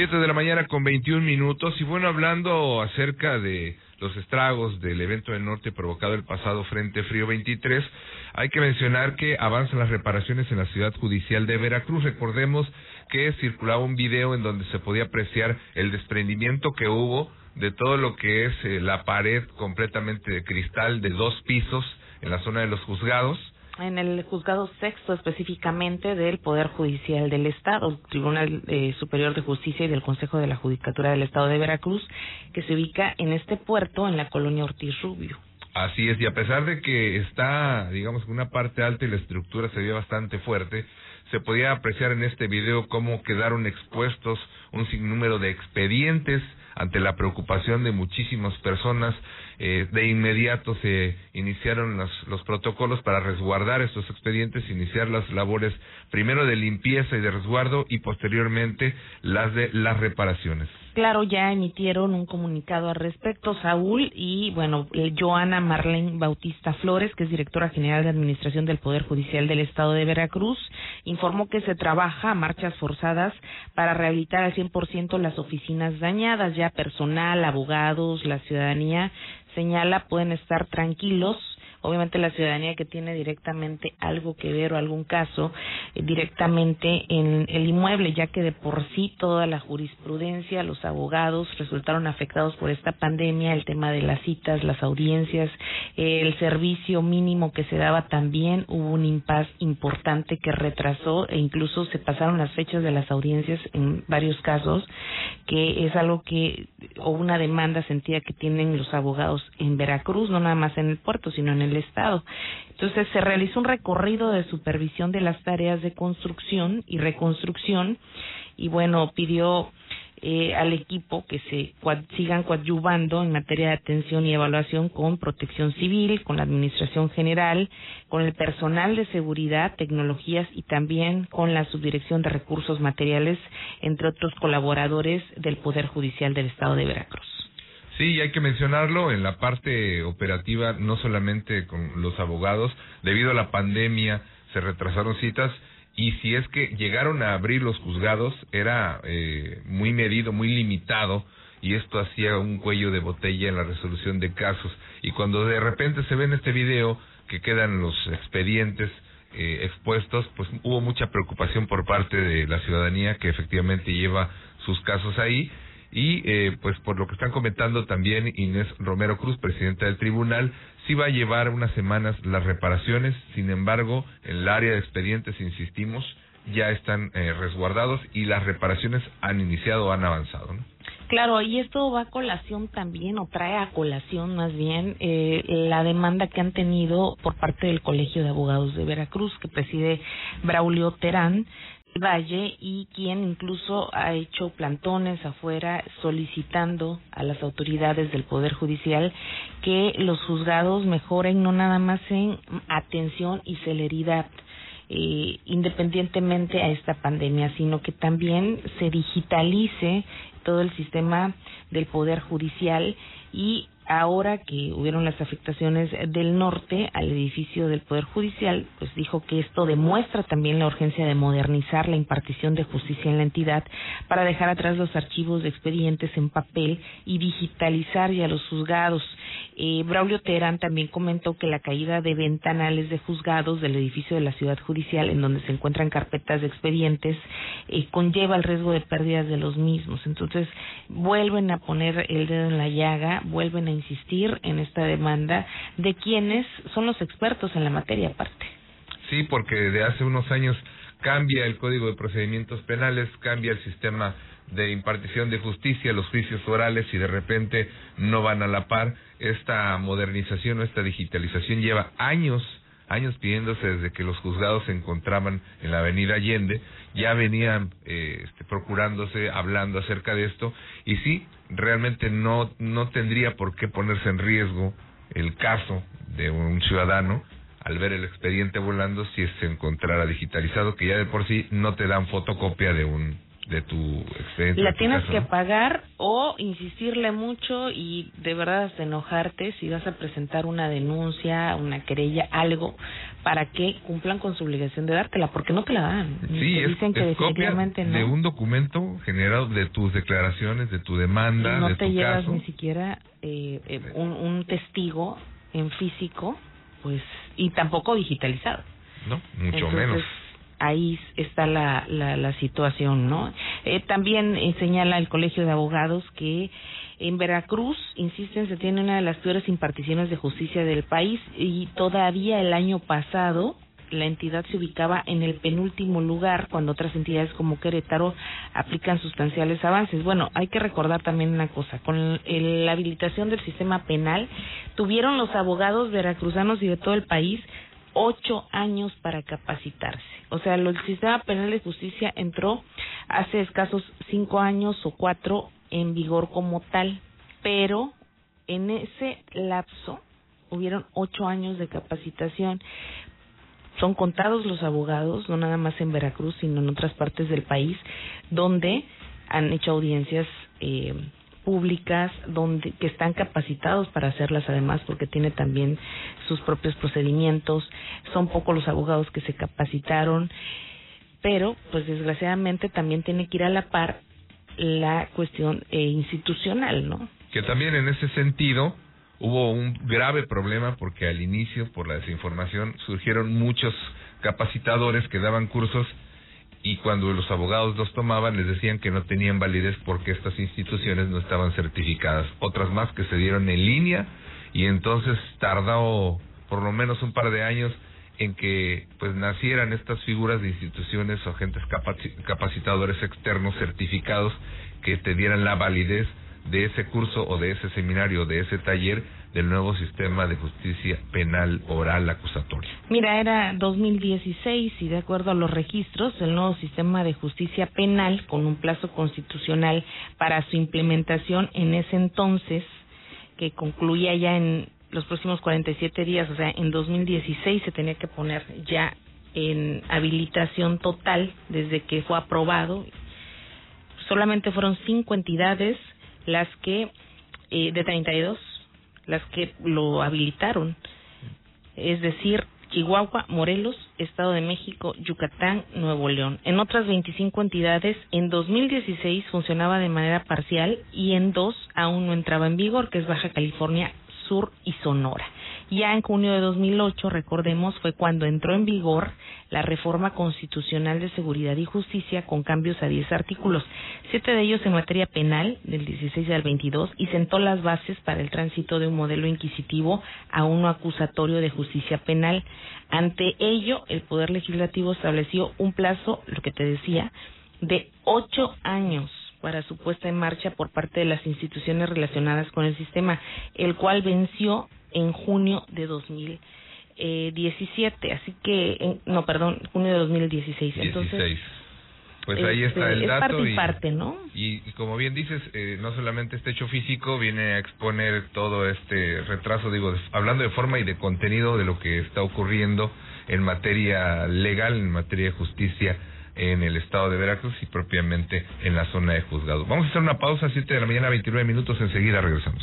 Siete de la mañana con 21 minutos. Y bueno, hablando acerca de los estragos del evento del norte provocado el pasado Frente Frío 23, hay que mencionar que avanzan las reparaciones en la ciudad judicial de Veracruz. Recordemos que circulaba un video en donde se podía apreciar el desprendimiento que hubo de todo lo que es eh, la pared completamente de cristal de dos pisos en la zona de los juzgados en el juzgado sexto específicamente del Poder Judicial del Estado, Tribunal eh, Superior de Justicia y del Consejo de la Judicatura del Estado de Veracruz, que se ubica en este puerto en la colonia Ortiz Rubio. Así es, y a pesar de que está, digamos, una parte alta y la estructura se ve bastante fuerte, se podía apreciar en este video cómo quedaron expuestos un sinnúmero de expedientes ante la preocupación de muchísimas personas eh, de inmediato se iniciaron los, los protocolos para resguardar estos expedientes, iniciar las labores primero de limpieza y de resguardo y posteriormente las de las reparaciones. Claro, ya emitieron un comunicado al respecto, Saúl, y bueno, Joana Marlene Bautista Flores, que es directora general de Administración del Poder Judicial del Estado de Veracruz, informó que se trabaja a marchas forzadas para rehabilitar al 100% las oficinas dañadas, ya personal, abogados, la ciudadanía señala pueden estar tranquilos obviamente la ciudadanía que tiene directamente algo que ver o algún caso eh, directamente en el inmueble, ya que de por sí toda la jurisprudencia, los abogados resultaron afectados por esta pandemia, el tema de las citas, las audiencias, el servicio mínimo que se daba también, hubo un impas importante que retrasó e incluso se pasaron las fechas de las audiencias en varios casos, que es algo que, o una demanda sentida que tienen los abogados en Veracruz, no nada más en el puerto, sino en el Estado. Entonces se realizó un recorrido de supervisión de las tareas de construcción y reconstrucción y bueno, pidió eh, al equipo que se sigan coadyuvando en materia de atención y evaluación con protección civil, con la administración general, con el personal de seguridad, tecnologías y también con la subdirección de recursos materiales, entre otros colaboradores del Poder Judicial del Estado de Veracruz. Sí, hay que mencionarlo en la parte operativa, no solamente con los abogados, debido a la pandemia se retrasaron citas y si es que llegaron a abrir los juzgados era eh, muy medido, muy limitado y esto hacía un cuello de botella en la resolución de casos. Y cuando de repente se ve en este video que quedan los expedientes eh, expuestos, pues hubo mucha preocupación por parte de la ciudadanía que efectivamente lleva sus casos ahí. Y eh, pues por lo que están comentando también Inés Romero Cruz, presidenta del tribunal, sí va a llevar unas semanas las reparaciones, sin embargo, en el área de expedientes, insistimos, ya están eh, resguardados y las reparaciones han iniciado, han avanzado. ¿no? Claro, y esto va a colación también, o trae a colación más bien, eh, la demanda que han tenido por parte del Colegio de Abogados de Veracruz, que preside Braulio Terán, Valle y quien incluso ha hecho plantones afuera solicitando a las autoridades del Poder Judicial que los juzgados mejoren no nada más en atención y celeridad eh, independientemente a esta pandemia, sino que también se digitalice todo el sistema del Poder Judicial y ahora que hubieron las afectaciones del norte al edificio del Poder Judicial, pues dijo que esto demuestra también la urgencia de modernizar la impartición de justicia en la entidad para dejar atrás los archivos de expedientes en papel y digitalizar ya los juzgados. Eh, Braulio Terán también comentó que la caída de ventanales de juzgados del edificio de la ciudad judicial, en donde se encuentran carpetas de expedientes, eh, conlleva el riesgo de pérdidas de los mismos. Entonces, vuelven a poner el dedo en la llaga, vuelven a insistir en esta demanda de quienes son los expertos en la materia aparte. Sí, porque de hace unos años cambia el Código de Procedimientos Penales, cambia el sistema de impartición de justicia, los juicios orales y de repente no van a la par. Esta modernización o esta digitalización lleva años, años pidiéndose desde que los juzgados se encontraban en la Avenida Allende, ya venían eh, este, procurándose, hablando acerca de esto y sí, realmente no, no tendría por qué ponerse en riesgo el caso de un ciudadano al ver el expediente volando si se encontrara digitalizado, que ya de por sí no te dan fotocopia de un de tu expediente. La tienes que ¿no? pagar o insistirle mucho y de verdad hasta enojarte si vas a presentar una denuncia, una querella, algo, para que cumplan con su obligación de dártela, porque no te la dan. Sí, te es, dicen que es copia definitivamente no. de un documento generado de tus declaraciones, de tu demanda, no de te tu llevas caso. ni siquiera eh, eh, un, un testigo en físico, pues, y tampoco digitalizado. No, mucho Entonces, menos. Ahí está la, la, la situación, ¿no? Eh, también eh, señala el Colegio de Abogados que en Veracruz, insisten, se tiene una de las peores imparticiones de justicia del país y todavía el año pasado la entidad se ubicaba en el penúltimo lugar cuando otras entidades como Querétaro aplican sustanciales avances. Bueno, hay que recordar también una cosa, con el- la habilitación del sistema penal tuvieron los abogados veracruzanos y de todo el país ocho años para capacitarse. O sea, el sistema penal de justicia entró hace escasos cinco años o cuatro en vigor como tal, pero en ese lapso hubieron ocho años de capacitación. Son contados los abogados, no nada más en Veracruz, sino en otras partes del país, donde han hecho audiencias eh, públicas, donde que están capacitados para hacerlas además, porque tiene también sus propios procedimientos. Son pocos los abogados que se capacitaron, pero pues desgraciadamente también tiene que ir a la par la cuestión eh, institucional, ¿no? Que también en ese sentido hubo un grave problema porque al inicio, por la desinformación, surgieron muchos capacitadores que daban cursos y cuando los abogados los tomaban les decían que no tenían validez porque estas instituciones no estaban certificadas. Otras más que se dieron en línea y entonces tardó por lo menos un par de años en que pues nacieran estas figuras de instituciones o agentes capaci- capacitadores externos certificados que te dieran la validez de ese curso o de ese seminario, de ese taller del nuevo sistema de justicia penal oral acusatoria. Mira, era 2016 y de acuerdo a los registros, el nuevo sistema de justicia penal con un plazo constitucional para su implementación en ese entonces, que concluía ya en los próximos 47 días, o sea, en 2016 se tenía que poner ya en habilitación total desde que fue aprobado. Solamente fueron cinco entidades las que, eh, de 32, las que lo habilitaron es decir, Chihuahua, Morelos, Estado de México, Yucatán, Nuevo León. En otras 25 entidades, en 2016 funcionaba de manera parcial y en dos aún no entraba en vigor, que es Baja California Sur y Sonora. Ya en junio de 2008, recordemos, fue cuando entró en vigor la reforma constitucional de seguridad y justicia con cambios a 10 artículos, siete de ellos en materia penal, del 16 al 22, y sentó las bases para el tránsito de un modelo inquisitivo a uno acusatorio de justicia penal. Ante ello, el Poder Legislativo estableció un plazo, lo que te decía, de ocho años para su puesta en marcha por parte de las instituciones relacionadas con el sistema, el cual venció en junio de 2017, así que, en- no, perdón, junio de 2016. Entonces, 16. Pues ahí está este, el es dato. parte y y, parte, ¿no? y- y como bien dices, eh, no solamente este hecho físico viene a exponer todo este retraso, digo, hablando de forma y de contenido de lo que está ocurriendo en materia legal, en materia de justicia en el estado de Veracruz y propiamente en la zona de juzgados. Vamos a hacer una pausa, 7 de la mañana, 29 minutos, enseguida regresamos.